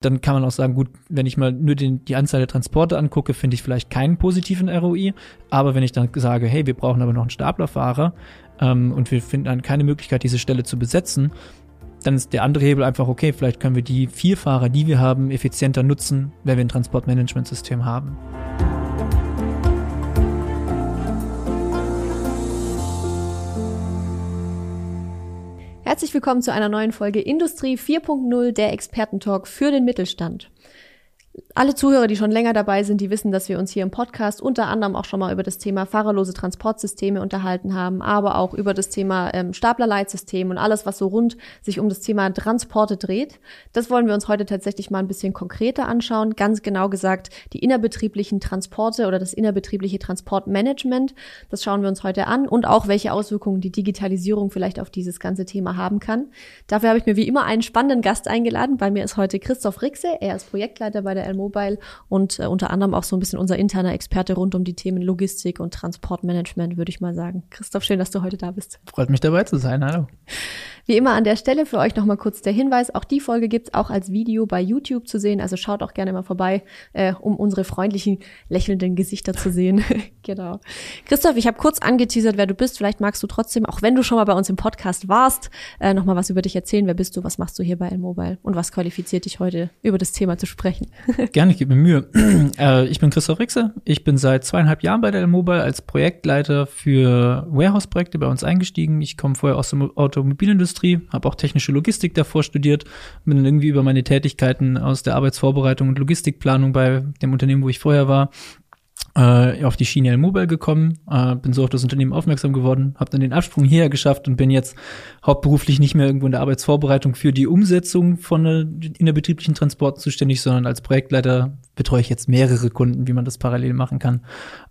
Dann kann man auch sagen, gut, wenn ich mal nur den, die Anzahl der Transporte angucke, finde ich vielleicht keinen positiven ROI. Aber wenn ich dann sage, hey, wir brauchen aber noch einen Staplerfahrer ähm, und wir finden dann keine Möglichkeit, diese Stelle zu besetzen, dann ist der andere Hebel einfach, okay, vielleicht können wir die vier Fahrer, die wir haben, effizienter nutzen, wenn wir ein Transportmanagementsystem haben. Herzlich willkommen zu einer neuen Folge Industrie 4.0, der Expertentalk für den Mittelstand alle Zuhörer, die schon länger dabei sind, die wissen, dass wir uns hier im Podcast unter anderem auch schon mal über das Thema fahrerlose Transportsysteme unterhalten haben, aber auch über das Thema ähm, Staplerleitsystem und alles, was so rund sich um das Thema Transporte dreht. Das wollen wir uns heute tatsächlich mal ein bisschen konkreter anschauen. Ganz genau gesagt, die innerbetrieblichen Transporte oder das innerbetriebliche Transportmanagement. Das schauen wir uns heute an und auch welche Auswirkungen die Digitalisierung vielleicht auf dieses ganze Thema haben kann. Dafür habe ich mir wie immer einen spannenden Gast eingeladen. Bei mir ist heute Christoph Rixe. Er ist Projektleiter bei der DHL Mobile und äh, unter anderem auch so ein bisschen unser interner Experte rund um die Themen Logistik und Transportmanagement, würde ich mal sagen. Christoph, schön, dass du heute da bist. Freut mich dabei zu sein. Hallo. Wie immer an der Stelle für euch nochmal kurz der Hinweis, auch die Folge gibt's auch als Video bei YouTube zu sehen, also schaut auch gerne mal vorbei, äh, um unsere freundlichen, lächelnden Gesichter zu sehen. genau. Christoph, ich habe kurz angeteasert, wer du bist. Vielleicht magst du trotzdem, auch wenn du schon mal bei uns im Podcast warst, äh, nochmal was über dich erzählen. Wer bist du, was machst du hier bei L-Mobile und was qualifiziert dich heute, über das Thema zu sprechen? gerne, ich gebe mir Mühe. äh, ich bin Christoph Rixe. Ich bin seit zweieinhalb Jahren bei der L-Mobile als Projektleiter für Warehouse-Projekte bei uns eingestiegen. Ich komme vorher aus der Automobilindustrie Industrie, habe auch technische Logistik davor studiert, bin dann irgendwie über meine Tätigkeiten aus der Arbeitsvorbereitung und Logistikplanung bei dem Unternehmen, wo ich vorher war, äh, auf die Schiene Mobile gekommen, äh, bin so auf das Unternehmen aufmerksam geworden, habe dann den Absprung hierher geschafft und bin jetzt hauptberuflich nicht mehr irgendwo in der Arbeitsvorbereitung für die Umsetzung von äh, innerbetrieblichen Transporten zuständig, sondern als Projektleiter betreue ich jetzt mehrere Kunden, wie man das parallel machen kann,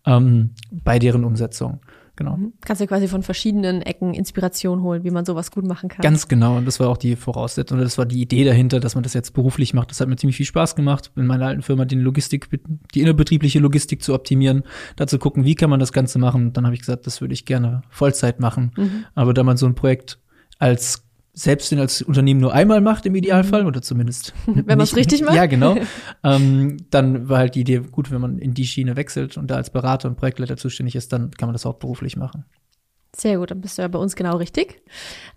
ähm, bei deren Umsetzung. Genau. Mhm. Kannst du quasi von verschiedenen Ecken Inspiration holen, wie man sowas gut machen kann. Ganz genau. Und das war auch die Voraussetzung, das war die Idee dahinter, dass man das jetzt beruflich macht. Das hat mir ziemlich viel Spaß gemacht, in meiner alten Firma die Logistik, die innerbetriebliche Logistik zu optimieren, dazu gucken, wie kann man das Ganze machen. Und dann habe ich gesagt, das würde ich gerne Vollzeit machen. Mhm. Aber da man so ein Projekt als selbst den als Unternehmen nur einmal macht im Idealfall oder zumindest wenn man es richtig macht. Ja, genau. ähm, dann war halt die Idee gut, wenn man in die Schiene wechselt und da als Berater und Projektleiter zuständig ist, dann kann man das hauptberuflich machen. Sehr gut, dann bist du ja bei uns genau richtig.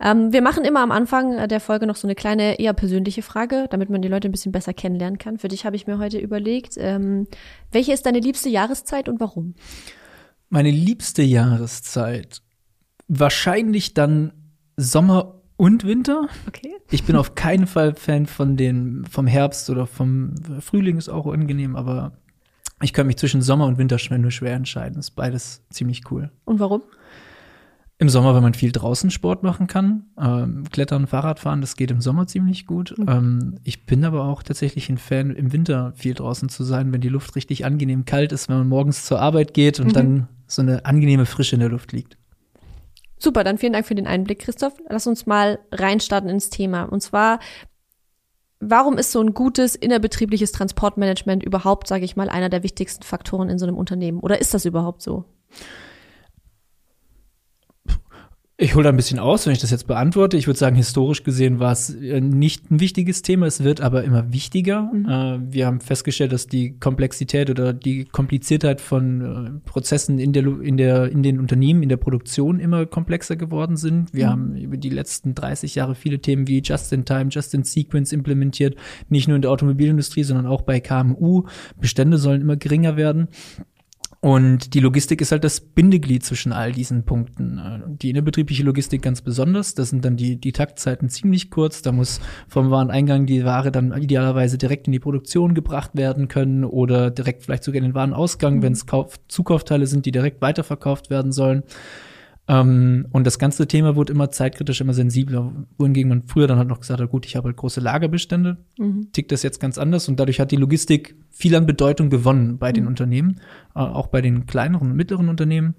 Ähm, wir machen immer am Anfang der Folge noch so eine kleine, eher persönliche Frage, damit man die Leute ein bisschen besser kennenlernen kann. Für dich habe ich mir heute überlegt, ähm, welche ist deine liebste Jahreszeit und warum? Meine liebste Jahreszeit? Wahrscheinlich dann Sommer und Winter. Okay. Ich bin auf keinen Fall Fan von den, vom Herbst oder vom Frühling ist auch angenehm, aber ich kann mich zwischen Sommer und Winter nur schwer entscheiden. Ist beides ziemlich cool. Und warum? Im Sommer, weil man viel draußen Sport machen kann. Ähm, Klettern, Fahrradfahren, das geht im Sommer ziemlich gut. Mhm. Ähm, ich bin aber auch tatsächlich ein Fan, im Winter viel draußen zu sein, wenn die Luft richtig angenehm kalt ist, wenn man morgens zur Arbeit geht und mhm. dann so eine angenehme Frische in der Luft liegt. Super, dann vielen Dank für den Einblick, Christoph. Lass uns mal reinstarten ins Thema. Und zwar, warum ist so ein gutes innerbetriebliches Transportmanagement überhaupt, sage ich mal, einer der wichtigsten Faktoren in so einem Unternehmen? Oder ist das überhaupt so? Ich hole da ein bisschen aus, wenn ich das jetzt beantworte. Ich würde sagen, historisch gesehen war es äh, nicht ein wichtiges Thema, es wird aber immer wichtiger. Mhm. Äh, wir haben festgestellt, dass die Komplexität oder die Kompliziertheit von äh, Prozessen in der, in der, in den Unternehmen, in der Produktion immer komplexer geworden sind. Wir mhm. haben über die letzten 30 Jahre viele Themen wie Just-in-Time, Just-in-Sequence implementiert, nicht nur in der Automobilindustrie, sondern auch bei KMU. Bestände sollen immer geringer werden. Und die Logistik ist halt das Bindeglied zwischen all diesen Punkten. Die innerbetriebliche Logistik ganz besonders. Das sind dann die, die Taktzeiten ziemlich kurz. Da muss vom Wareneingang die Ware dann idealerweise direkt in die Produktion gebracht werden können oder direkt vielleicht sogar in den Warenausgang, mhm. wenn es Zukaufteile sind, die direkt weiterverkauft werden sollen. Ähm, und das ganze Thema wurde immer zeitkritisch, immer sensibler, wohingegen man früher dann halt noch gesagt hat, gut, ich habe halt große Lagerbestände, mhm. tickt das jetzt ganz anders und dadurch hat die Logistik viel an Bedeutung gewonnen bei mhm. den Unternehmen, äh, auch bei den kleineren und mittleren Unternehmen.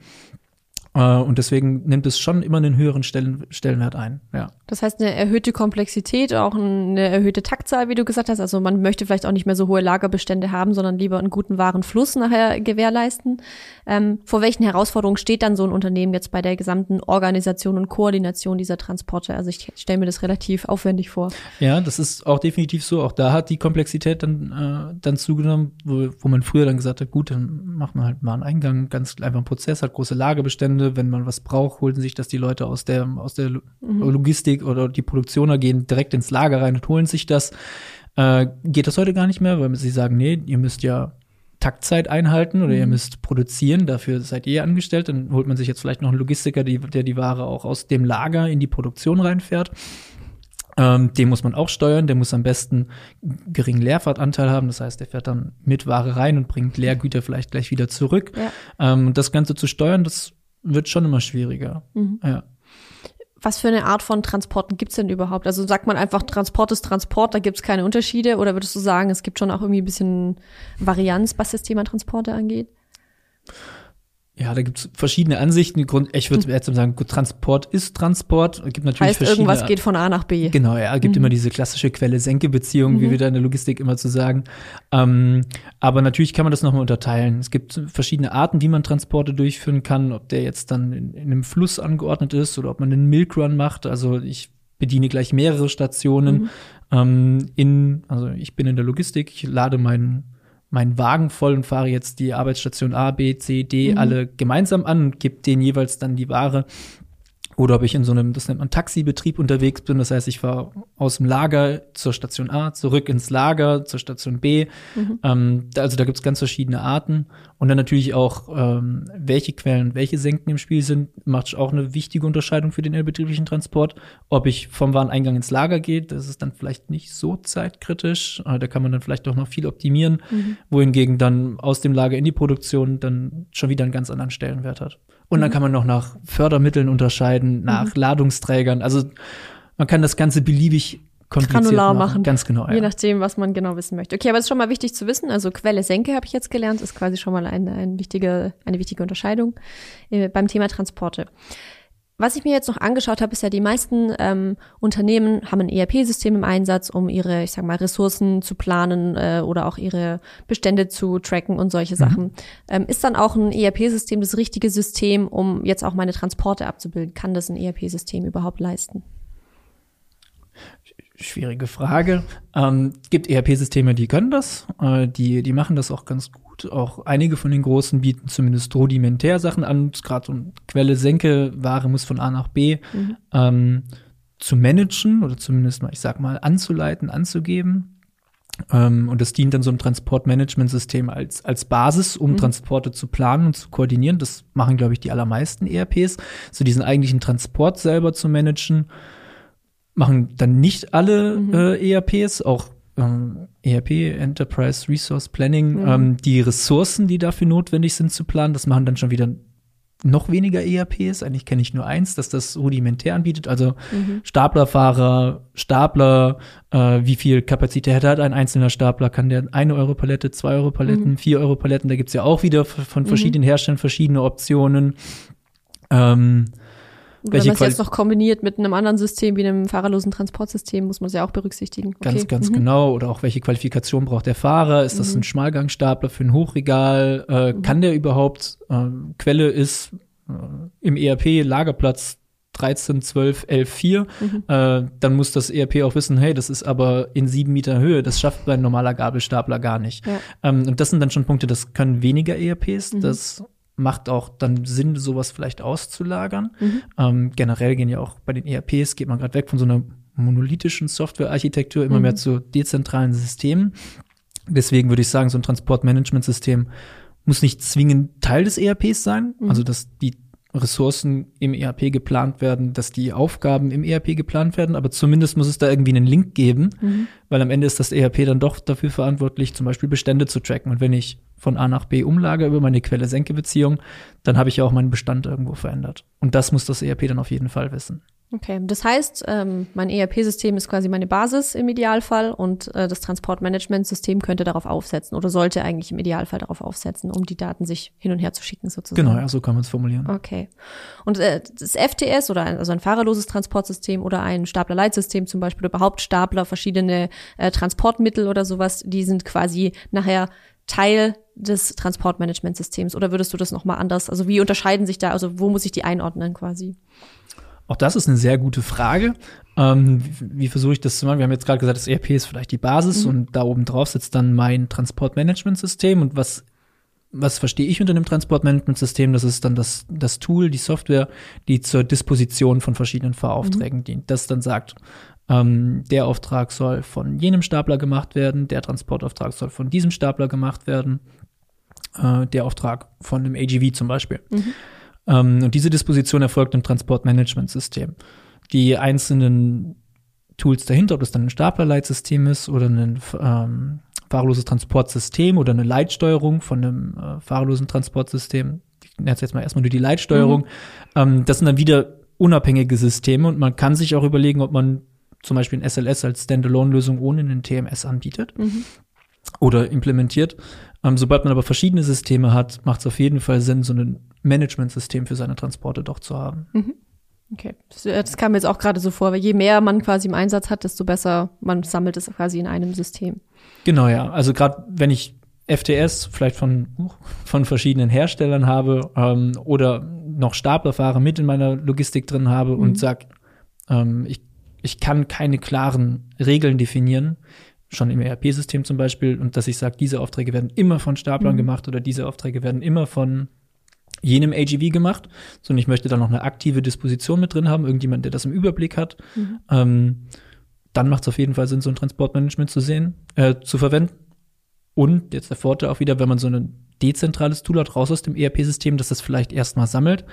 Äh, und deswegen nimmt es schon immer einen höheren Stellen, Stellenwert ein. Ja. Das heißt, eine erhöhte Komplexität, auch eine erhöhte Taktzahl, wie du gesagt hast. Also man möchte vielleicht auch nicht mehr so hohe Lagerbestände haben, sondern lieber einen guten Warenfluss nachher gewährleisten. Ähm, vor welchen Herausforderungen steht dann so ein Unternehmen jetzt bei der gesamten Organisation und Koordination dieser Transporte? Also ich stelle mir das relativ aufwendig vor. Ja, das ist auch definitiv so. Auch da hat die Komplexität dann, äh, dann zugenommen, wo, wo man früher dann gesagt hat, gut, dann macht man halt mal einen Eingang, ganz einfach einen Prozess, hat große Lagerbestände. Wenn man was braucht, holen sich das die Leute aus der, aus der mhm. Logistik oder die Produktioner gehen direkt ins Lager rein und holen sich das. Äh, geht das heute gar nicht mehr, weil sie sagen, nee, ihr müsst ja Taktzeit einhalten oder mhm. ihr müsst produzieren, dafür seid ihr angestellt, dann holt man sich jetzt vielleicht noch einen Logistiker, die, der die Ware auch aus dem Lager in die Produktion reinfährt. Ähm, den muss man auch steuern, der muss am besten geringen Leerfahrtanteil haben, das heißt, der fährt dann mit Ware rein und bringt Leergüter vielleicht gleich wieder zurück. Ja. Ähm, das Ganze zu steuern, das wird schon immer schwieriger. Mhm. Ja. Was für eine Art von Transporten gibt's denn überhaupt? Also sagt man einfach, Transport ist Transport, da gibt's keine Unterschiede? Oder würdest du sagen, es gibt schon auch irgendwie ein bisschen Varianz, was das Thema Transporte angeht? Ja, da gibt's verschiedene Ansichten. Ich würde jetzt sagen, Transport ist Transport. Es gibt natürlich heißt, irgendwas geht von A nach B. Genau, ja, es gibt mhm. immer diese klassische Quelle-Senke-Beziehung, mhm. wie wir da in der Logistik immer zu sagen. Ähm, aber natürlich kann man das nochmal unterteilen. Es gibt verschiedene Arten, wie man Transporte durchführen kann, ob der jetzt dann in, in einem Fluss angeordnet ist oder ob man einen Milkrun macht. Also ich bediene gleich mehrere Stationen. Mhm. Ähm, in, also ich bin in der Logistik, ich lade meinen meinen Wagen voll und fahre jetzt die Arbeitsstation A, B, C, D mhm. alle gemeinsam an und gebe denen jeweils dann die Ware oder ob ich in so einem, das nennt man Taxibetrieb unterwegs bin. Das heißt, ich fahre aus dem Lager zur Station A, zurück ins Lager, zur Station B. Mhm. Ähm, also da gibt's ganz verschiedene Arten. Und dann natürlich auch, ähm, welche Quellen, welche Senken im Spiel sind, macht auch eine wichtige Unterscheidung für den innerbetrieblichen Transport. Ob ich vom Wareneingang ins Lager gehe, das ist dann vielleicht nicht so zeitkritisch. Äh, da kann man dann vielleicht auch noch viel optimieren. Mhm. Wohingegen dann aus dem Lager in die Produktion dann schon wieder einen ganz anderen Stellenwert hat. Und dann mhm. kann man noch nach Fördermitteln unterscheiden, nach mhm. Ladungsträgern. Also man kann das Ganze beliebig granular machen. machen. Ganz genau. Ja. Je nachdem, was man genau wissen möchte. Okay, aber es ist schon mal wichtig zu wissen. Also Quelle Senke habe ich jetzt gelernt, ist quasi schon mal eine, eine wichtige, eine wichtige Unterscheidung äh, beim Thema Transporte. Was ich mir jetzt noch angeschaut habe, ist ja, die meisten ähm, Unternehmen haben ein ERP-System im Einsatz, um ihre, ich sag mal, Ressourcen zu planen äh, oder auch ihre Bestände zu tracken und solche mhm. Sachen. Ähm, ist dann auch ein ERP-System das richtige System, um jetzt auch meine Transporte abzubilden? Kann das ein ERP-System überhaupt leisten? Schwierige Frage. Ähm, gibt ERP-Systeme, die können das, äh, die, die machen das auch ganz gut. Auch einige von den großen bieten zumindest rudimentär Sachen an. Gerade so eine Quelle Senke, Ware muss von A nach B mhm. ähm, zu managen oder zumindest mal, ich sag mal, anzuleiten, anzugeben. Ähm, und das dient dann so einem Transportmanagementsystem als, als Basis, um mhm. Transporte zu planen und zu koordinieren. Das machen, glaube ich, die allermeisten ERPs. So diesen eigentlichen Transport selber zu managen machen dann nicht alle mhm. äh, ERPs, auch ähm, ERP, Enterprise Resource Planning, mhm. ähm, die Ressourcen, die dafür notwendig sind zu planen, das machen dann schon wieder noch weniger ERPs. Eigentlich kenne ich nur eins, das das rudimentär anbietet. Also mhm. Staplerfahrer, Stapler, äh, wie viel Kapazität hat ein einzelner Stapler? Kann der eine Euro Palette, zwei Euro Paletten, mhm. vier Euro Paletten? Da gibt's ja auch wieder von mhm. verschiedenen Herstellern verschiedene Optionen. Ähm, wenn man es jetzt noch kombiniert mit einem anderen System wie einem fahrerlosen Transportsystem, muss man es ja auch berücksichtigen. Okay. Ganz, ganz mhm. genau. Oder auch welche Qualifikation braucht der Fahrer? Ist das mhm. ein Schmalgangstapler für ein Hochregal? Äh, mhm. Kann der überhaupt, äh, Quelle ist äh, im ERP Lagerplatz 13, 12, 11, 4, mhm. äh, dann muss das ERP auch wissen, hey, das ist aber in sieben Meter Höhe, das schafft ein normaler Gabelstapler gar nicht. Ja. Ähm, und das sind dann schon Punkte, das können weniger ERPs, mhm. das macht auch dann Sinn, sowas vielleicht auszulagern. Mhm. Ähm, generell gehen ja auch bei den ERPs, geht man gerade weg von so einer monolithischen Softwarearchitektur immer mhm. mehr zu dezentralen Systemen. Deswegen würde ich sagen, so ein Transportmanagementsystem muss nicht zwingend Teil des ERPs sein, mhm. also dass die Ressourcen im ERP geplant werden, dass die Aufgaben im ERP geplant werden, aber zumindest muss es da irgendwie einen Link geben, mhm. weil am Ende ist das ERP dann doch dafür verantwortlich, zum Beispiel Bestände zu tracken. Und wenn ich von A nach B umlage über meine Quelle-Senke-Beziehung, dann habe ich ja auch meinen Bestand irgendwo verändert. Und das muss das ERP dann auf jeden Fall wissen. Okay, das heißt, ähm, mein ERP-System ist quasi meine Basis im Idealfall und äh, das Transportmanagementsystem könnte darauf aufsetzen oder sollte eigentlich im Idealfall darauf aufsetzen, um die Daten sich hin und her zu schicken sozusagen. Genau, ja, so kann man es formulieren. Okay. Und äh, das FTS oder ein, also ein fahrerloses Transportsystem oder ein Staplerleitsystem zum Beispiel oder überhaupt Stapler, verschiedene äh, Transportmittel oder sowas, die sind quasi nachher Teil des Transportmanagementsystems oder würdest du das nochmal anders, also wie unterscheiden sich da, also wo muss ich die einordnen quasi? Auch das ist eine sehr gute Frage. Ähm, wie, wie versuche ich das zu machen? Wir haben jetzt gerade gesagt, das ERP ist vielleicht die Basis mhm. und da oben drauf sitzt dann mein Transportmanagementsystem und was was verstehe ich unter einem Transportmanagementsystem? Das ist dann das, das Tool, die Software, die zur Disposition von verschiedenen Fahraufträgen mhm. dient. Das dann sagt, ähm, der Auftrag soll von jenem Stapler gemacht werden, der Transportauftrag soll von diesem Stapler gemacht werden, äh, der Auftrag von einem AGV zum Beispiel. Mhm. Ähm, und diese Disposition erfolgt im Transportmanagementsystem. Die einzelnen Tools dahinter, ob das dann ein Staplerleitsystem ist oder ein ähm, fahrerloses Transportsystem oder eine Leitsteuerung von einem äh, fahrerlosen Transportsystem, ich nenne es jetzt mal erstmal nur die Leitsteuerung, mhm. ähm, das sind dann wieder unabhängige Systeme und man kann sich auch überlegen, ob man zum Beispiel ein SLS als Standalone-Lösung ohne einen TMS anbietet mhm. oder implementiert. Ähm, sobald man aber verschiedene Systeme hat, macht es auf jeden Fall Sinn, so ein Managementsystem für seine Transporte doch zu haben. Mhm. Okay, das, äh, das, kam mir jetzt auch gerade so vor, weil je mehr man quasi im Einsatz hat, desto besser man sammelt es quasi in einem System. Genau, ja. Also gerade wenn ich FTS vielleicht von, von verschiedenen Herstellern habe ähm, oder noch Staplerfahrer mit in meiner Logistik drin habe mhm. und sag, ähm, ich, ich kann keine klaren Regeln definieren, schon im ERP-System zum Beispiel, und dass ich sage, diese Aufträge werden immer von Staplern mhm. gemacht oder diese Aufträge werden immer von jenem AGV gemacht, sondern ich möchte da noch eine aktive Disposition mit drin haben, irgendjemand, der das im Überblick hat. Mhm. Ähm, dann macht es auf jeden Fall Sinn, so ein Transportmanagement zu sehen, äh, zu verwenden. Und jetzt der Vorteil auch wieder, wenn man so ein dezentrales Tool hat, raus aus dem ERP-System, dass das vielleicht erstmal sammelt,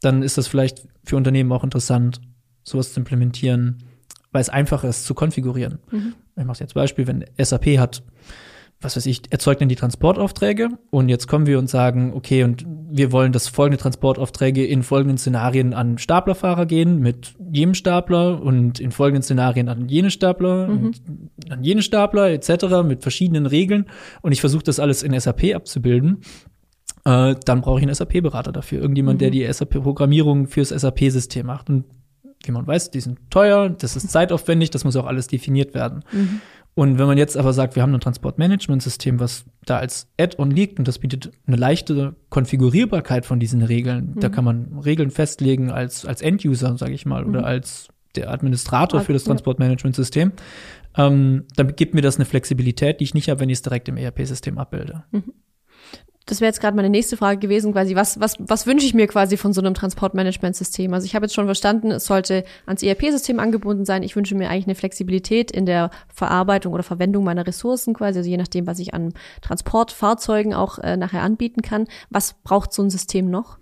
dann ist das vielleicht für Unternehmen auch interessant, sowas zu implementieren, weil es einfacher ist zu konfigurieren. Mhm. Ich mache jetzt Beispiel, wenn SAP hat was weiß ich, erzeugt dann die Transportaufträge und jetzt kommen wir und sagen, okay, und wir wollen, dass folgende Transportaufträge in folgenden Szenarien an Staplerfahrer gehen, mit jedem Stapler und in folgenden Szenarien an jene Stapler mhm. und an jene Stapler etc. mit verschiedenen Regeln und ich versuche das alles in SAP abzubilden. Äh, dann brauche ich einen SAP-Berater dafür, irgendjemand, mhm. der die SAP-Programmierung fürs SAP-System macht. Und wie man weiß, die sind teuer, das ist zeitaufwendig, das muss auch alles definiert werden. Mhm. Und wenn man jetzt aber sagt, wir haben ein Transportmanagementsystem, was da als Add-on liegt und das bietet eine leichte Konfigurierbarkeit von diesen Regeln, mhm. da kann man Regeln festlegen als, als End-User, sage ich mal, mhm. oder als der Administrator für das Transportmanagementsystem, ähm, dann gibt mir das eine Flexibilität, die ich nicht habe, wenn ich es direkt im ERP-System abbilde. Mhm das wäre jetzt gerade meine nächste Frage gewesen, quasi, was, was, was wünsche ich mir quasi von so einem Transportmanagementsystem? Also ich habe jetzt schon verstanden, es sollte ans ERP-System angebunden sein. Ich wünsche mir eigentlich eine Flexibilität in der Verarbeitung oder Verwendung meiner Ressourcen, quasi, also je nachdem, was ich an Transportfahrzeugen auch äh, nachher anbieten kann. Was braucht so ein System noch?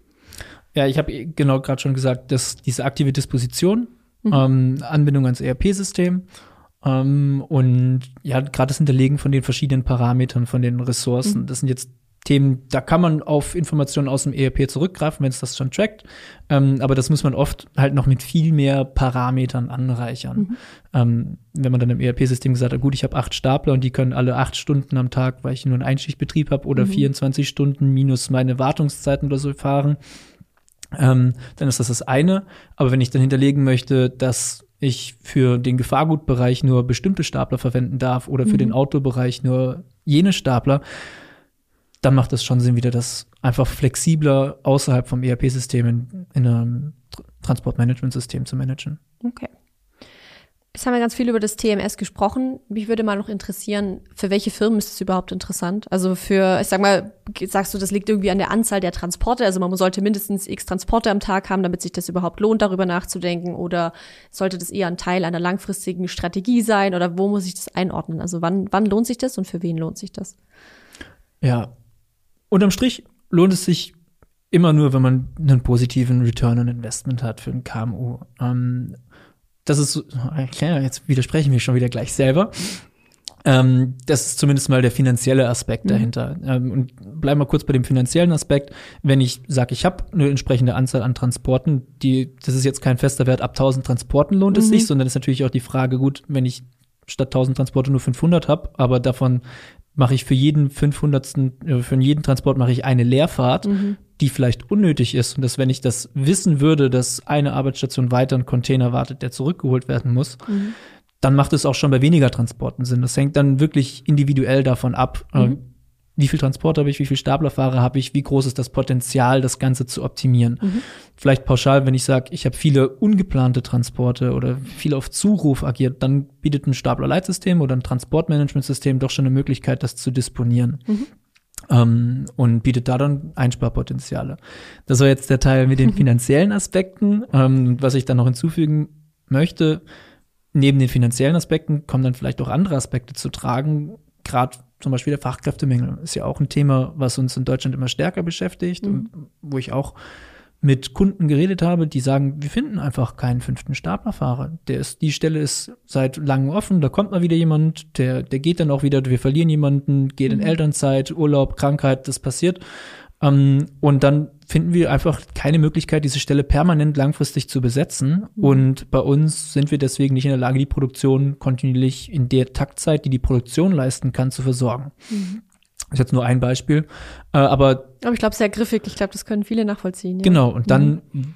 Ja, ich habe genau gerade schon gesagt, dass diese aktive Disposition, mhm. ähm, Anbindung ans ERP-System ähm, und ja, gerade das Hinterlegen von den verschiedenen Parametern, von den Ressourcen, mhm. das sind jetzt Themen, da kann man auf Informationen aus dem ERP zurückgreifen, wenn es das schon trackt. Ähm, aber das muss man oft halt noch mit viel mehr Parametern anreichern. Mhm. Ähm, wenn man dann im ERP-System gesagt hat, gut, ich habe acht Stapler und die können alle acht Stunden am Tag, weil ich nur einen Einschichtbetrieb habe, oder mhm. 24 Stunden minus meine Wartungszeiten oder so fahren, ähm, dann ist das das eine. Aber wenn ich dann hinterlegen möchte, dass ich für den Gefahrgutbereich nur bestimmte Stapler verwenden darf oder für mhm. den Autobereich nur jene Stapler, dann macht es schon Sinn, wieder das einfach flexibler außerhalb vom ERP-System in, in einem Transportmanagementsystem zu managen. Okay. Jetzt haben wir ganz viel über das TMS gesprochen. Mich würde mal noch interessieren, für welche Firmen ist es überhaupt interessant? Also für, ich sag mal, sagst du, das liegt irgendwie an der Anzahl der Transporte? Also man sollte mindestens x Transporte am Tag haben, damit sich das überhaupt lohnt, darüber nachzudenken? Oder sollte das eher ein Teil einer langfristigen Strategie sein? Oder wo muss ich das einordnen? Also wann, wann lohnt sich das und für wen lohnt sich das? Ja, unterm Strich lohnt es sich immer nur, wenn man einen positiven Return on Investment hat für ein KMU. Ähm, das ist, okay, jetzt widersprechen wir schon wieder gleich selber. Ähm, das ist zumindest mal der finanzielle Aspekt mhm. dahinter. Ähm, und bleiben wir kurz bei dem finanziellen Aspekt. Wenn ich sage, ich habe eine entsprechende Anzahl an Transporten, die, das ist jetzt kein fester Wert, ab 1000 Transporten lohnt es mhm. sich, sondern ist natürlich auch die Frage, gut, wenn ich statt 1000 Transporte nur 500 habe, aber davon mache ich für jeden 500. Äh, für jeden Transport mache ich eine Leerfahrt, mhm. die vielleicht unnötig ist und dass wenn ich das wissen würde, dass eine Arbeitsstation weiter ein Container wartet, der zurückgeholt werden muss, mhm dann macht es auch schon bei weniger Transporten Sinn. Das hängt dann wirklich individuell davon ab, äh, mhm. Wie viel Transport habe ich, wie viel Staplerfahrer habe ich, wie groß ist das Potenzial, das Ganze zu optimieren. Mhm. Vielleicht pauschal, wenn ich sage, ich habe viele ungeplante Transporte oder viel auf Zuruf agiert, dann bietet ein Staplerleitsystem oder ein Transportmanagementsystem doch schon eine Möglichkeit, das zu disponieren. Mhm. Um, ähm, und bietet da dann Einsparpotenziale. Das war jetzt der Teil mit den finanziellen Aspekten. Um, ähm, was ich dann noch hinzufügen möchte, neben den finanziellen Aspekten kommen dann vielleicht auch andere Aspekte zu tragen. Gerade zum Beispiel der Fachkräftemangel ist ja auch ein Thema, was uns in Deutschland immer stärker beschäftigt mhm. und wo ich auch mit Kunden geredet habe, die sagen, wir finden einfach keinen fünften Staplerfahrer. Der ist, die Stelle ist seit langem offen, da kommt mal wieder jemand, der, der geht dann auch wieder, wir verlieren jemanden, geht in mhm. Elternzeit, Urlaub, Krankheit, das passiert. Ähm, und dann finden wir einfach keine Möglichkeit, diese Stelle permanent langfristig zu besetzen. Mhm. Und bei uns sind wir deswegen nicht in der Lage, die Produktion kontinuierlich in der Taktzeit, die die Produktion leisten kann, zu versorgen. Mhm. Das ist jetzt nur ein Beispiel. Äh, aber, aber ich glaube, sehr griffig. Ich glaube, das können viele nachvollziehen. Ja. Genau. Und dann mhm.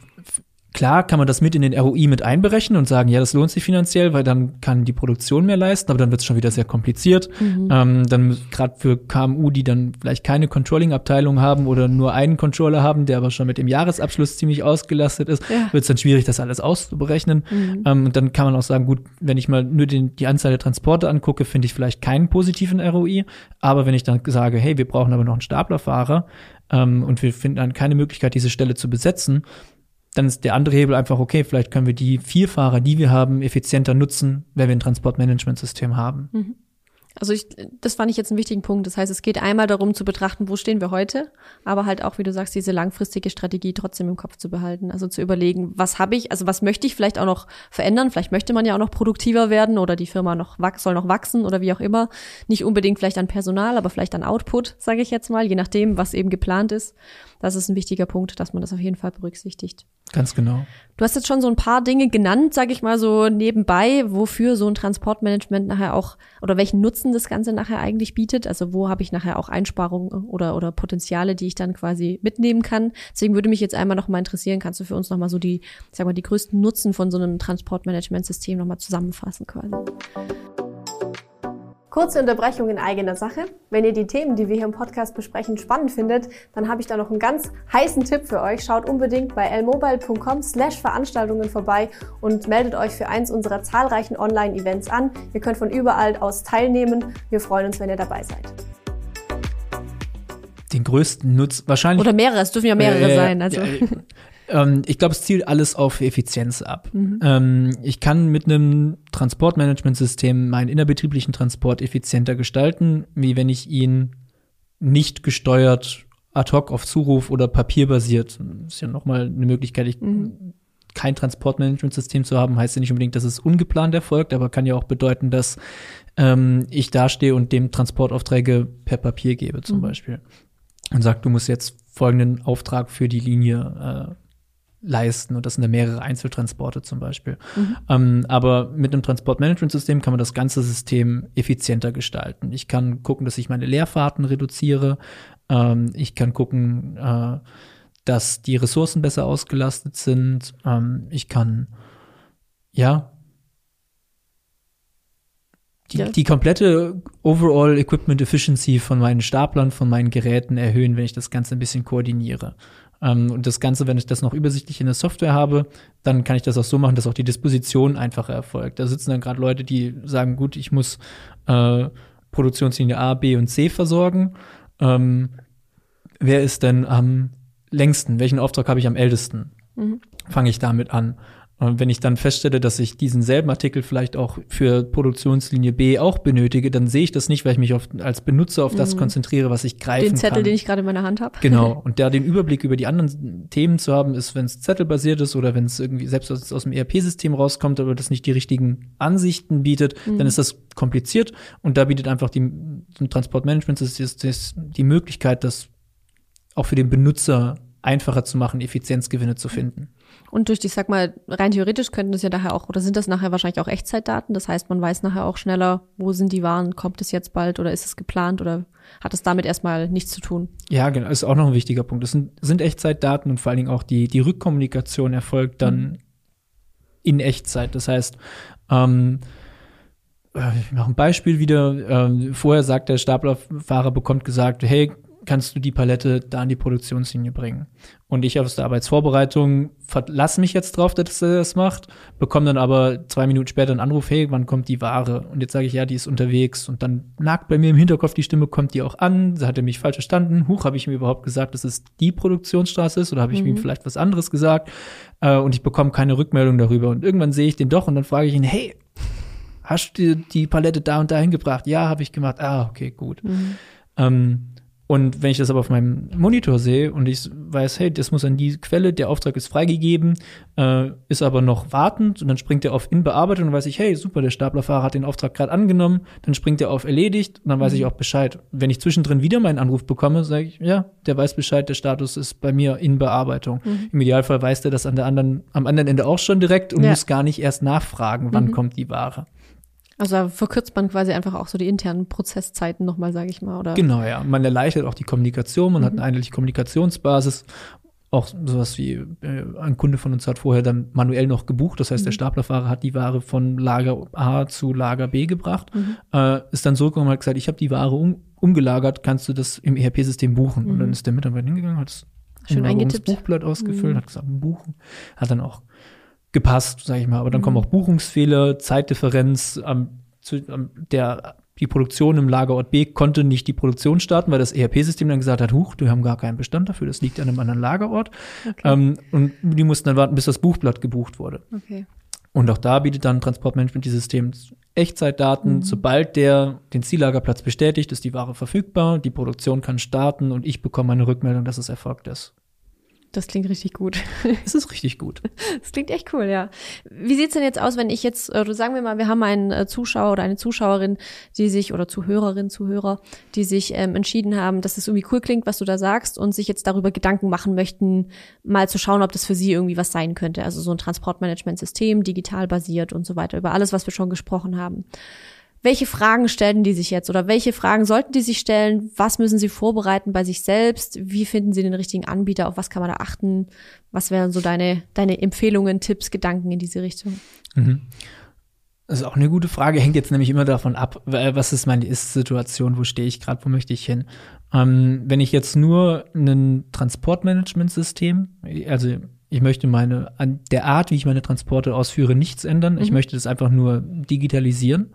Klar kann man das mit in den ROI mit einberechnen und sagen, ja, das lohnt sich finanziell, weil dann kann die Produktion mehr leisten, aber dann wird es schon wieder sehr kompliziert. Mhm. Ähm, dann gerade für KMU, die dann vielleicht keine Controlling-Abteilung haben oder nur einen Controller haben, der aber schon mit dem Jahresabschluss ziemlich ausgelastet ist, ja. wird es dann schwierig, das alles auszuberechnen. Mhm. Ähm, und dann kann man auch sagen, gut, wenn ich mal nur den, die Anzahl der Transporte angucke, finde ich vielleicht keinen positiven ROI. Aber wenn ich dann sage, hey, wir brauchen aber noch einen Staplerfahrer ähm, und wir finden dann keine Möglichkeit, diese Stelle zu besetzen, dann ist der andere Hebel einfach, okay, vielleicht können wir die vier Fahrer, die wir haben, effizienter nutzen, wenn wir ein Transportmanagementsystem haben. Mhm. Also ich, das fand ich jetzt einen wichtigen Punkt. Das heißt, es geht einmal darum zu betrachten, wo stehen wir heute, aber halt auch, wie du sagst, diese langfristige Strategie trotzdem im Kopf zu behalten. Also zu überlegen, was habe ich, also was möchte ich vielleicht auch noch verändern? Vielleicht möchte man ja auch noch produktiver werden oder die Firma noch soll noch wachsen oder wie auch immer. Nicht unbedingt vielleicht an Personal, aber vielleicht an Output, sage ich jetzt mal, je nachdem, was eben geplant ist. Das ist ein wichtiger Punkt, dass man das auf jeden Fall berücksichtigt. Ganz genau. Du hast jetzt schon so ein paar Dinge genannt, sage ich mal so nebenbei, wofür so ein Transportmanagement nachher auch oder welchen Nutzen das Ganze nachher eigentlich bietet. Also wo habe ich nachher auch Einsparungen oder oder Potenziale, die ich dann quasi mitnehmen kann. Deswegen würde mich jetzt einmal noch mal interessieren, kannst du für uns noch mal so die, sag mal, die größten Nutzen von so einem Transportmanagementsystem noch mal zusammenfassen quasi? Kurze Unterbrechung in eigener Sache. Wenn ihr die Themen, die wir hier im Podcast besprechen, spannend findet, dann habe ich da noch einen ganz heißen Tipp für euch. Schaut unbedingt bei lmobile.com slash Veranstaltungen vorbei und meldet euch für eins unserer zahlreichen Online-Events an. Ihr könnt von überall aus teilnehmen. Wir freuen uns, wenn ihr dabei seid. Den größten Nutz wahrscheinlich. Oder mehrere, es dürfen ja mehrere äh, sein. Also. Äh, ähm, ich glaube, es zielt alles auf Effizienz ab. Mhm. Ähm, ich kann mit einem Transportmanagementsystem meinen innerbetrieblichen Transport effizienter gestalten, wie wenn ich ihn nicht gesteuert ad hoc auf Zuruf oder papierbasiert. Das ist ja nochmal eine Möglichkeit. Ich, mhm. Kein Transportmanagementsystem zu haben, heißt ja nicht unbedingt, dass es ungeplant erfolgt, aber kann ja auch bedeuten, dass ähm, ich dastehe und dem Transportaufträge per Papier gebe, zum mhm. Beispiel. Und sagt, du musst jetzt folgenden Auftrag für die Linie äh, leisten und das sind dann mehrere Einzeltransporte zum Beispiel. Mhm. Ähm, aber mit einem Transportmanagementsystem kann man das ganze System effizienter gestalten. Ich kann gucken, dass ich meine Leerfahrten reduziere. Ähm, ich kann gucken, äh, dass die Ressourcen besser ausgelastet sind. Ähm, ich kann, ja, die, ja. die komplette Overall Equipment Efficiency von meinen Staplern, von meinen Geräten erhöhen, wenn ich das Ganze ein bisschen koordiniere. Ähm, und das Ganze, wenn ich das noch übersichtlich in der Software habe, dann kann ich das auch so machen, dass auch die Disposition einfacher erfolgt. Da sitzen dann gerade Leute, die sagen, gut, ich muss äh, Produktionslinie A, B und C versorgen. Ähm, wer ist denn am längsten? Welchen Auftrag habe ich am ältesten? Mhm. Fange ich damit an. Und wenn ich dann feststelle, dass ich diesen selben Artikel vielleicht auch für Produktionslinie B auch benötige, dann sehe ich das nicht, weil ich mich auf, als Benutzer auf das Mhm. konzentriere, was ich greifen Den Zettel, kann. den ich gerade in meiner Hand habe. Genau. Und da den Überblick über die anderen Themen zu haben, ist, wenn es zettelbasiert ist oder wenn es irgendwie selbst aus, aus dem ERP-System rauskommt, aber das nicht die richtigen Ansichten bietet, dann ist das kompliziert. Und da bietet einfach die, ein Transportmanagement das ist, das die Möglichkeit, das auch für den Benutzer einfacher zu machen, Effizienzgewinne zu finden. Und durch, die, ich sag mal, rein theoretisch könnten das ja daher auch, oder sind das nachher wahrscheinlich auch Echtzeitdaten? Das heißt, man weiß nachher auch schneller, wo sind die Waren, kommt es jetzt bald oder ist es geplant oder hat es damit erstmal nichts zu tun? Ja, genau, ist auch noch ein wichtiger Punkt. Das sind, sind Echtzeitdaten und vor allen Dingen auch die, die Rückkommunikation erfolgt dann in Echtzeit. Das heißt, ähm, äh, ich mache ein Beispiel wieder. Ähm, vorher sagt der Staplerfahrer, bekommt gesagt, hey, kannst du die Palette da an die Produktionslinie bringen? Und ich aus der Arbeitsvorbereitung verlasse mich jetzt drauf, dass er das macht, bekomme dann aber zwei Minuten später einen Anruf, hey, wann kommt die Ware? Und jetzt sage ich, ja, die ist unterwegs. Und dann nagt bei mir im Hinterkopf die Stimme, kommt die auch an? Hat er mich falsch verstanden? Huch, habe ich mir überhaupt gesagt, dass es die Produktionsstraße ist? Oder habe ich ihm vielleicht was anderes gesagt? Äh, und ich bekomme keine Rückmeldung darüber. Und irgendwann sehe ich den doch und dann frage ich ihn, hey, hast du die Palette da und dahin gebracht? Ja, habe ich gemacht. Ah, okay, gut. Ähm, und wenn ich das aber auf meinem Monitor sehe und ich weiß, hey, das muss an die Quelle, der Auftrag ist freigegeben, äh, ist aber noch wartend und dann springt er auf in Bearbeitung und weiß ich, hey, super, der Staplerfahrer hat den Auftrag gerade angenommen, dann springt er auf erledigt und dann weiß ich auch Bescheid. Wenn ich zwischendrin wieder meinen Anruf bekomme, sage ich, ja, der weiß Bescheid, der Status ist bei mir in Bearbeitung. Im Idealfall weiß der das an der anderen, am anderen Ende auch schon direkt und Ja. muss gar nicht erst nachfragen, wann kommt die Ware. Also da verkürzt man quasi einfach auch so die internen Prozesszeiten nochmal, sage ich mal, oder? Genau, ja. Man erleichtert auch die Kommunikation, man hat eine einheitliche Kommunikationsbasis. Auch sowas wie äh, ein Kunde von uns hat vorher dann manuell noch gebucht. Das heißt, der Staplerfahrer hat die Ware von Lager A zu Lager B gebracht, äh, ist dann zurückgekommen und hat gesagt, ich habe die Ware um, umgelagert, kannst du das im ERP-System buchen? Und dann ist der Mitarbeiter hingegangen, hat das Schön eingetippt. Buchblatt ausgefüllt, hat gesagt, buchen. Hat dann auch gepasst, sage ich mal. Aber dann kommen auch Buchungsfehler, Zeitdifferenz. am zu, am, der, die Produktion im Lagerort B konnte nicht die Produktion starten, weil das ERP-System dann gesagt hat, huch, wir haben gar keinen Bestand dafür, das liegt an einem anderen Lagerort. Ähm, und die mussten dann warten, bis das Buchblatt gebucht wurde. Okay. Und auch da bietet dann Transportmanagement die System Echtzeitdaten. Sobald der den Ziellagerplatz bestätigt, ist die Ware verfügbar, die Produktion kann starten und ich bekomme eine Rückmeldung, dass es erfolgt ist. Das klingt richtig gut. Es ist richtig gut. Das klingt echt cool, ja. Wie sieht's denn jetzt aus, wenn ich jetzt, äh, sagen wir mal, wir haben einen äh, Zuschauer oder eine Zuschauerin, die sich, oder Zuhörerin, Zuhörer, die sich ähm, entschieden haben, dass es irgendwie cool klingt, was du da sagst und sich jetzt darüber Gedanken machen möchten, mal zu schauen, ob das für sie irgendwie was sein könnte. Also so ein Transportmanagementsystem, digital basiert und so weiter, über alles, was wir schon gesprochen haben. Welche Fragen stellen die sich jetzt oder welche Fragen sollten die sich stellen? Was müssen sie vorbereiten bei sich selbst? Wie finden sie den richtigen Anbieter? Auf was kann man da achten? Was wären so deine, deine Empfehlungen, Tipps, Gedanken in diese Richtung? Das ist auch eine gute Frage. Hängt jetzt nämlich immer davon ab, was ist meine Ist-Situation, wo stehe ich gerade, wo möchte ich hin. Ähm, wenn ich jetzt nur ein Transportmanagementsystem, also ich möchte meine, an der Art, wie ich meine Transporte ausführe, nichts ändern. Ich möchte das einfach nur digitalisieren.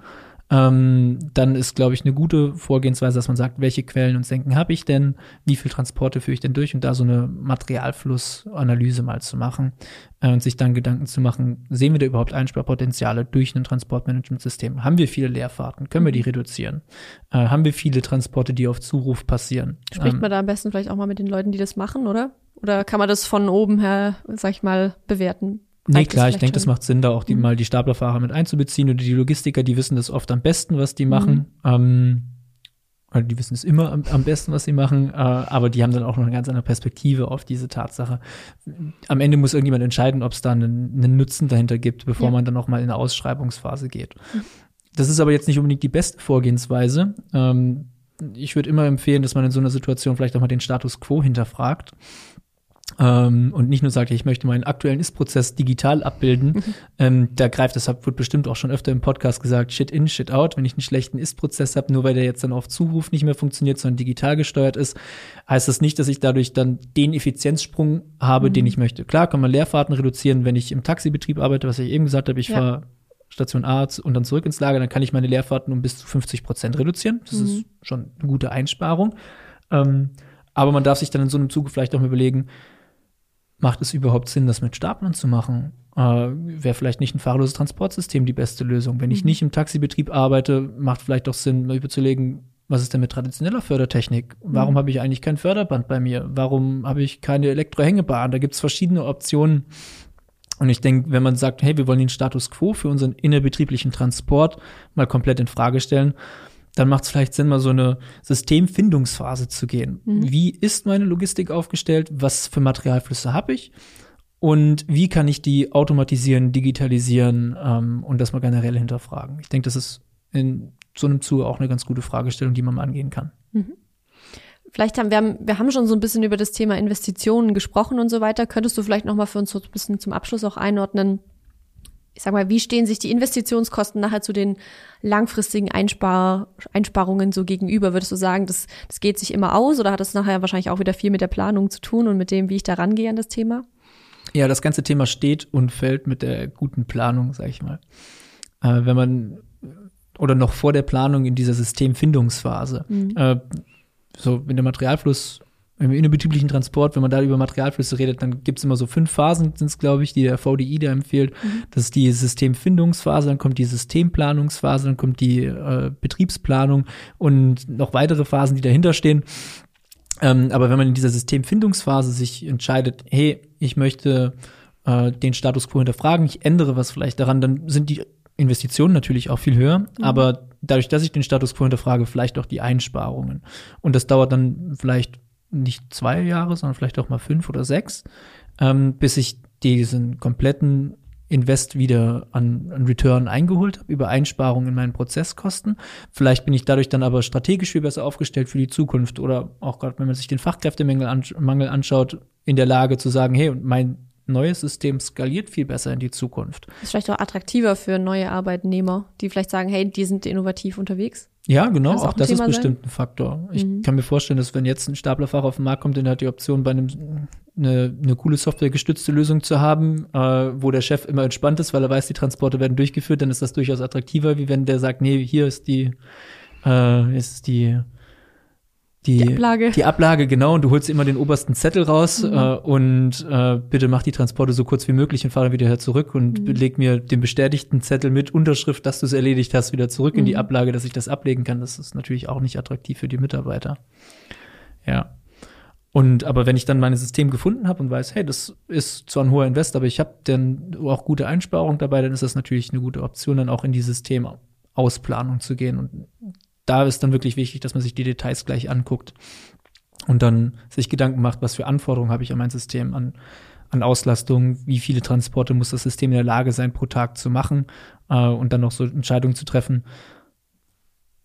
Ähm, dann ist, glaube ich, eine gute Vorgehensweise, dass man sagt, welche Quellen und Senken habe ich denn, wie viel Transporte führe ich denn durch und da so eine Materialflussanalyse mal zu machen äh, und sich dann Gedanken zu machen, sehen wir da überhaupt Einsparpotenziale durch ein Transportmanagementsystem? Haben wir viele Leerfahrten? Können wir die reduzieren? Äh, haben wir viele Transporte, die auf Zuruf passieren? Spricht Ähm, man da am besten vielleicht auch mal mit den Leuten, die das machen, oder? Oder kann man das von oben her, sag ich mal, bewerten? Nee, klar, ich denke, das macht Sinn, da auch die, mal die Staplerfahrer mit einzubeziehen oder die Logistiker, die wissen das oft am besten, was die machen. Ähm, oder die wissen es immer am, am besten, was sie machen, äh, aber die haben dann auch noch eine ganz andere Perspektive auf diese Tatsache. Am Ende muss irgendjemand entscheiden, ob es da einen, einen Nutzen dahinter gibt, bevor Ja. man dann noch mal in eine Ausschreibungsphase geht. Das ist aber jetzt nicht unbedingt die beste Vorgehensweise. Ähm, ich würde immer empfehlen, dass man in so einer Situation vielleicht auch mal den Status quo hinterfragt. Ähm, und nicht nur sagt, ich möchte meinen aktuellen Ist-Prozess digital abbilden. Ähm, da greift, deshalb wird bestimmt auch schon öfter im Podcast gesagt, Shit in, Shit out. Wenn ich einen schlechten Ist-Prozess habe, nur weil der jetzt dann auf Zuruf nicht mehr funktioniert, sondern digital gesteuert ist, heißt das nicht, dass ich dadurch dann den Effizienzsprung habe, den ich möchte. Klar kann man Leerfahrten reduzieren, wenn ich im Taxibetrieb arbeite, was ich eben gesagt habe, ich Ja. fahre Station A und dann zurück ins Lager, dann kann ich meine Leerfahrten um bis zu 50 Prozent reduzieren. Das ist schon eine gute Einsparung. Ähm, aber man darf sich dann in so einem Zuge vielleicht auch mal überlegen, macht es überhaupt Sinn, das mit Staplern zu machen? Äh, Wäre vielleicht nicht ein fahrloses Transportsystem die beste Lösung. Wenn ich mhm. nicht im Taxibetrieb arbeite, macht vielleicht doch Sinn, mal überzulegen, was ist denn mit traditioneller Fördertechnik? Warum mhm. habe ich eigentlich kein Förderband bei mir? Warum habe ich keine Elektrohängebahn? Da gibt es verschiedene Optionen. Und ich denke, wenn man sagt, hey, wir wollen den Status quo für unseren innerbetrieblichen Transport mal komplett in Frage stellen, dann macht es vielleicht Sinn, mal so eine Systemfindungsphase zu gehen. Mhm. Wie ist meine Logistik aufgestellt? Was für Materialflüsse habe ich? Und wie kann ich die automatisieren, digitalisieren ähm, und das mal generell hinterfragen? Ich denke, das ist in so einem Zuge auch eine ganz gute Fragestellung, die man mal angehen kann. Mhm. Vielleicht haben wir, haben wir haben schon so ein bisschen über das Thema Investitionen gesprochen und so weiter. Könntest du vielleicht noch mal für uns so ein bisschen zum Abschluss auch einordnen? Ich sag mal, wie stehen sich die Investitionskosten nachher zu den langfristigen Einspar Einsparungen so gegenüber? Würdest du sagen, das, das geht sich immer aus oder hat das nachher wahrscheinlich auch wieder viel mit der Planung zu tun und mit dem, wie ich da rangehe an das Thema? Ja, das ganze Thema steht und fällt mit der guten Planung, sag ich mal. Äh, wenn man oder noch vor der Planung in dieser Systemfindungsphase. Mhm. Äh, so, wenn der Materialfluss im innerbetrieblichen Transport, wenn man da über Materialflüsse redet, dann gibt es immer so fünf Phasen, sind es, glaube ich, die der VDI da empfiehlt. Mhm. Das ist die Systemfindungsphase, dann kommt die Systemplanungsphase, dann kommt die äh, Betriebsplanung und noch weitere Phasen, die dahinter stehen. Ähm, aber wenn man in dieser Systemfindungsphase sich entscheidet, hey, ich möchte äh, den Status quo hinterfragen, ich ändere was vielleicht daran, dann sind die Investitionen natürlich auch viel höher, mhm. aber dadurch, dass ich den Status quo hinterfrage, vielleicht auch die Einsparungen. Und das dauert dann vielleicht nicht zwei Jahre, sondern vielleicht auch mal fünf oder sechs, ähm, bis ich diesen kompletten Invest wieder an, an Return eingeholt habe, über Einsparungen in meinen Prozesskosten. Vielleicht bin ich dadurch dann aber strategisch viel besser aufgestellt für die Zukunft oder auch gerade, wenn man sich den Fachkräftemangel anschaut, in der Lage zu sagen, hey, mein neues System skaliert viel besser in die Zukunft. ist vielleicht auch attraktiver für neue Arbeitnehmer, die vielleicht sagen, hey, die sind innovativ unterwegs. Ja, genau, auch, auch das Thema ist bestimmt ein Faktor. Ich mhm. kann mir vorstellen, dass wenn jetzt ein Staplerfach auf den Markt kommt, der hat die Option, bei einem eine, eine coole softwaregestützte Lösung zu haben, äh, wo der Chef immer entspannt ist, weil er weiß, die Transporte werden durchgeführt, dann ist das durchaus attraktiver, wie wenn der sagt, nee, hier ist die, äh, ist die die, die, Ablage. Die Ablage, genau. Und du holst immer den obersten Zettel raus mhm. äh, und äh, bitte mach die Transporte so kurz wie möglich und fahre wieder zurück und mhm. leg mir den bestätigten Zettel mit Unterschrift, dass du es erledigt hast, wieder zurück mhm. in die mhm. Ablage, dass ich das ablegen kann. Das ist natürlich auch nicht attraktiv für die Mitarbeiter. Ja. Und aber wenn ich dann mein System gefunden habe und weiß, hey, das ist zwar ein hoher Invest, aber ich habe dann auch gute Einsparung dabei, dann ist das natürlich eine gute Option, dann auch in die Systemausplanung zu gehen und da ist dann wirklich wichtig, dass man sich die Details gleich anguckt und dann sich Gedanken macht, was für Anforderungen habe ich an mein System, an, an Auslastung, wie viele Transporte muss das System in der Lage sein, pro Tag zu machen äh, und dann noch so Entscheidungen zu treffen.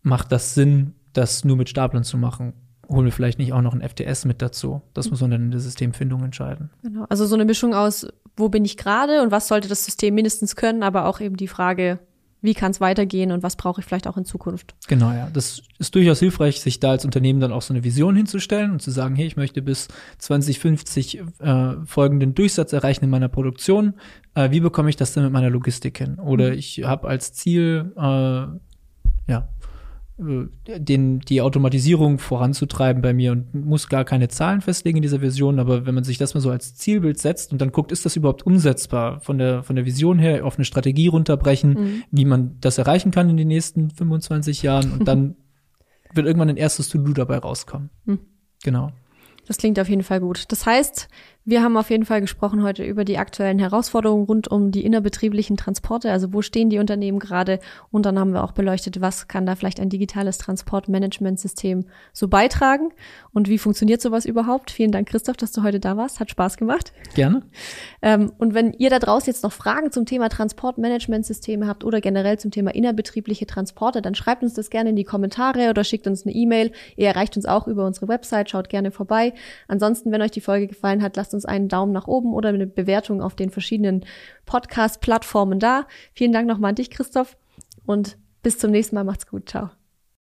Macht das Sinn, das nur mit Staplern zu machen? Holen wir vielleicht nicht auch noch ein FTS mit dazu? Das muss man dann in der Systemfindung entscheiden. Genau, also so eine Mischung aus, wo bin ich gerade und was sollte das System mindestens können, aber auch eben die Frage, wie kann es weitergehen und was brauche ich vielleicht auch in Zukunft. Genau, ja. Das ist durchaus hilfreich, sich da als Unternehmen dann auch so eine Vision hinzustellen und zu sagen, hey, ich möchte bis 2050 äh, folgenden Durchsatz erreichen in meiner Produktion. Äh, wie bekomme ich das denn mit meiner Logistik hin? Oder mhm. ich habe als Ziel, äh, ja, den, die Automatisierung voranzutreiben bei mir und muss gar keine Zahlen festlegen in dieser Vision, aber wenn man sich das mal so als Zielbild setzt und dann guckt, ist das überhaupt umsetzbar von der, von der Vision her auf eine Strategie runterbrechen, mhm. wie man das erreichen kann in den nächsten 25 Jahren und dann wird irgendwann ein erstes To-Do dabei rauskommen. Mhm. Genau. Das klingt auf jeden Fall gut. Das heißt, wir haben auf jeden Fall gesprochen heute über die aktuellen Herausforderungen rund um die innerbetrieblichen Transporte. Also wo stehen die Unternehmen gerade? Und dann haben wir auch beleuchtet, was kann da vielleicht ein digitales Transportmanagementsystem so beitragen? Und wie funktioniert sowas überhaupt? Vielen Dank, Christoph, dass du heute da warst. Hat Spaß gemacht. Gerne. Ähm, und wenn ihr da draußen jetzt noch Fragen zum Thema Transportmanagementsysteme habt oder generell zum Thema innerbetriebliche Transporte, dann schreibt uns das gerne in die Kommentare oder schickt uns eine E-Mail. Ihr erreicht uns auch über unsere Website. Schaut gerne vorbei. Ansonsten, wenn euch die Folge gefallen hat, lasst uns einen Daumen nach oben oder eine Bewertung auf den verschiedenen Podcast-Plattformen da. Vielen Dank nochmal an dich, Christoph. Und bis zum nächsten Mal. Macht's gut. Ciao.